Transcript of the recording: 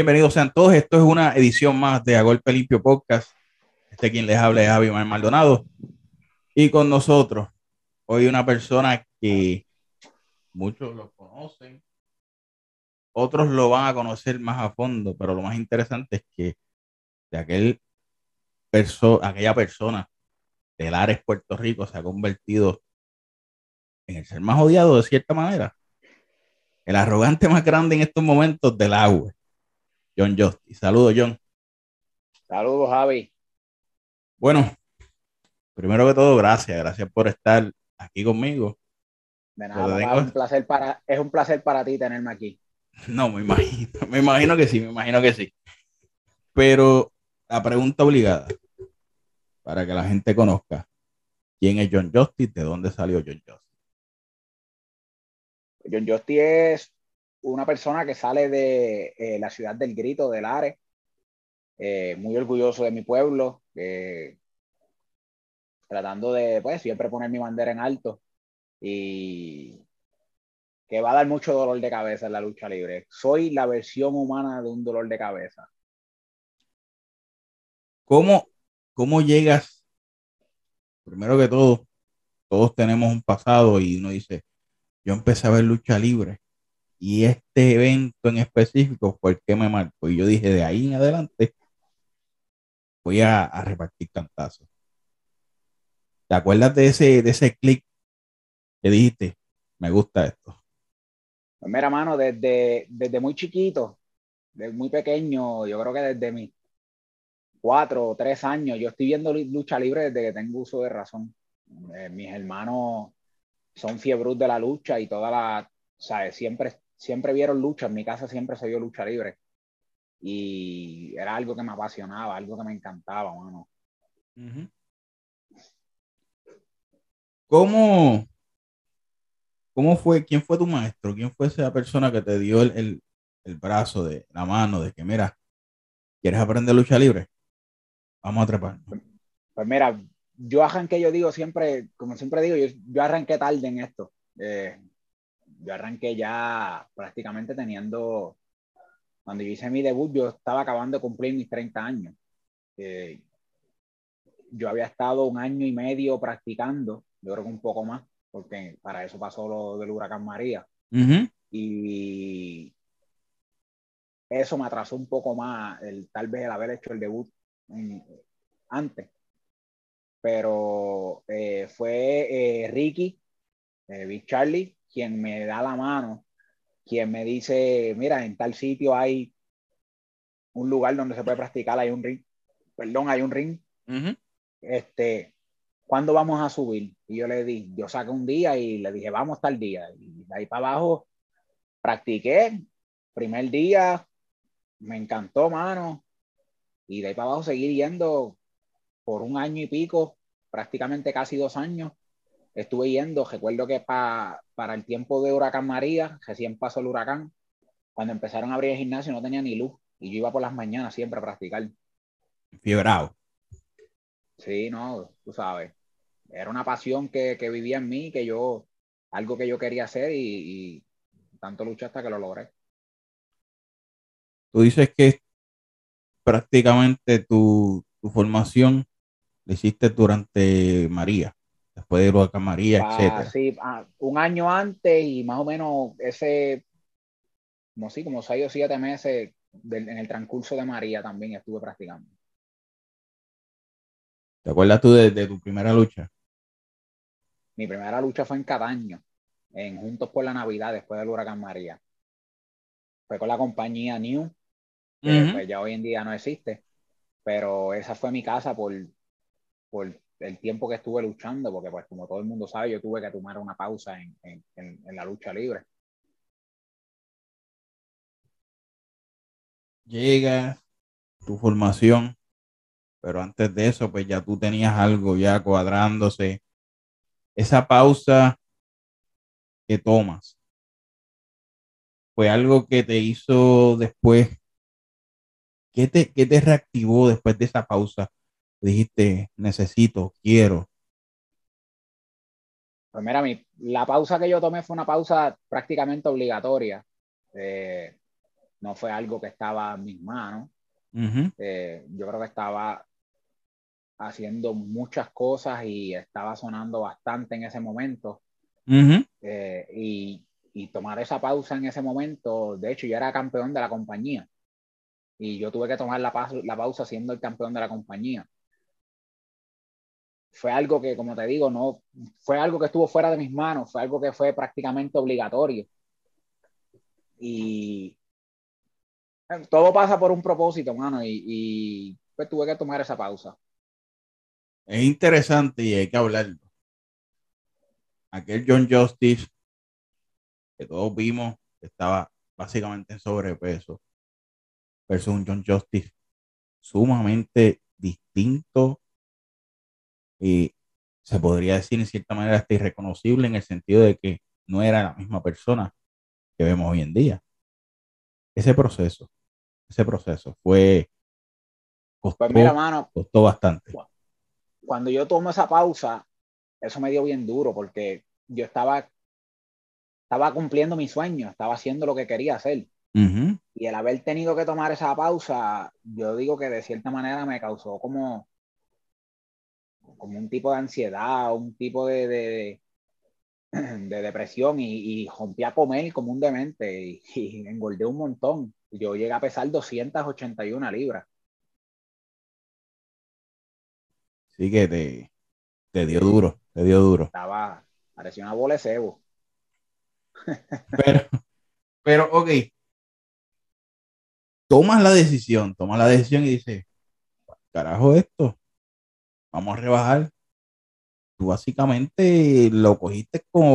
Bienvenidos sean todos. Esto es una edición más de A Golpe Limpio Podcast. Este quien les habla es Javi Maldonado. Y con nosotros, hoy una persona que muchos lo conocen, otros lo van a conocer más a fondo, pero lo más interesante es que de aquel perso aquella persona de Lares, Puerto Rico, se ha convertido en el ser más odiado de cierta manera. El arrogante más grande en estos momentos del agua. John Justy. Saludos, John. Saludos, Javi. Bueno, primero que todo, gracias. Gracias por estar aquí conmigo. De nada, es, un placer para, es un placer para ti tenerme aquí. No, me imagino, me imagino que sí, me imagino que sí. Pero la pregunta obligada, para que la gente conozca, ¿quién es John Justice? ¿De dónde salió John Justice? John Justice es una persona que sale de eh, la ciudad del Grito, del Ares, eh, muy orgulloso de mi pueblo, tratando de, pues, siempre poner mi bandera en alto y que va a dar mucho dolor de cabeza en la lucha libre. Soy la versión humana de un dolor de cabeza. ¿Cómo, cómo llegas? Primero que todo, todos tenemos un pasado y uno dice, yo empecé a ver lucha libre y este evento en específico fue el que me marcó. Y yo dije, de ahí en adelante voy a, repartir cantazos. ¿Te acuerdas de ese, de ese clic que dijiste? Me gusta esto. Pues mira, mano, desde, desde muy chiquito, desde muy pequeño, yo creo que desde mis cuatro o tres años, yo estoy viendo lucha libre desde que tengo uso de razón. Eh, mis hermanos son fiebros de la lucha y toda la, ¿sabes? Siempre siempre vieron lucha, en mi casa siempre se vio lucha libre. Y era algo que me apasionaba, algo que me encantaba, mano. ¿Cómo, ¿Cómo fue? ¿Quién fue tu maestro? ¿Quién fue esa persona que te dio el, brazo, de la mano, de que, mira, ¿quieres aprender lucha libre? Vamos a trepar. Pues, pues, mira, yo arranqué, yo digo siempre, como siempre digo, yo, arranqué tarde en esto. Eh, yo arranqué ya prácticamente teniendo, cuando yo hice mi debut, yo estaba acabando de cumplir mis 30 años. Eh, yo había estado un año y medio practicando, yo creo que un poco más, porque para eso pasó lo del huracán María. Y eso me atrasó un poco más, el, tal vez el haber hecho el debut antes. Pero eh, fue eh, Ricky, Big Charlie, quien me da la mano, quien me dice, mira, en tal sitio hay un lugar donde se puede practicar, hay un ring, perdón, hay un ring. Este, ¿cuándo vamos a subir? Y yo le di, yo saqué un día y le dije, vamos tal día. Y de ahí para abajo practiqué, primer día, me encantó, mano. Y de ahí para abajo seguí yendo por un año y pico, prácticamente casi dos años estuve yendo, recuerdo que para el tiempo de Huracán María, recién pasó el huracán, cuando empezaron a abrir el gimnasio no tenía ni luz y yo iba por las mañanas siempre a practicar. Fiebrado. Sí, no, tú sabes. Era una pasión que, vivía en mí, que yo, algo que yo quería hacer y, tanto luché hasta que lo logré. Tú dices que prácticamente tu, tu formación la hiciste durante María después de Huracán María, ah, etcétera. Sí, ah, un año antes y más o menos ese, como sí, como seis o siete meses en el transcurso de María también estuve practicando. ¿Te acuerdas tú de, tu primera lucha? Mi primera lucha fue en Cataño, en Juntos por la Navidad, después del Huracán María. Fue con la compañía New, que pues, ya hoy en día no existe, pero esa fue mi casa por, por el tiempo que estuve luchando, porque pues como todo el mundo sabe, yo tuve que tomar una pausa en, en, en, la lucha libre. Llega tu formación, pero antes de eso, pues ya tú tenías algo ya cuadrándose. Esa pausa que tomas, fue algo que te hizo después. ¿Qué te, qué te reactivó después de esa pausa? Dijiste, necesito, quiero? Pues mira, la pausa que yo tomé fue una pausa prácticamente obligatoria. Eh, no fue algo que estaba en mis manos. Eh, yo creo que estaba haciendo muchas cosas y estaba sonando bastante en ese momento. Eh, y, y, tomar esa pausa en ese momento, de hecho yo era campeón de la compañía y yo tuve que tomar la, la pausa siendo el campeón de la compañía. Fue algo que, como te digo, no fue algo que estuvo fuera de mis manos, fue algo que fue prácticamente obligatorio. Y todo pasa por un propósito, mano, y, y pues tuve que tomar esa pausa. Es interesante y hay que hablarlo. Aquel John Justice que todos vimos que estaba básicamente en sobrepeso versus un John Justice sumamente distinto y se podría decir en cierta manera hasta irreconocible en el sentido de que no era la misma persona que vemos hoy en día. Ese proceso, ese proceso fue costó, pues mano, costó bastante. Cuando yo tomo esa pausa, eso me dio bien duro porque yo estaba estaba cumpliendo mi sueño, estaba haciendo lo que quería hacer. Y el haber tenido que tomar esa pausa, yo digo que de cierta manera me causó como, como un tipo de ansiedad, un tipo de, de, de depresión y, y, rompí a comer como un demente y, y, engordé un montón. Yo llegué a pesar 281 libras. Sí que te, te dio duro, te dio duro. Estaba, parecía una bola de cebo. Pero, pero, ok. Tomas la decisión, tomas la decisión y dices, carajo esto, vamos a rebajar. Tú básicamente lo cogiste como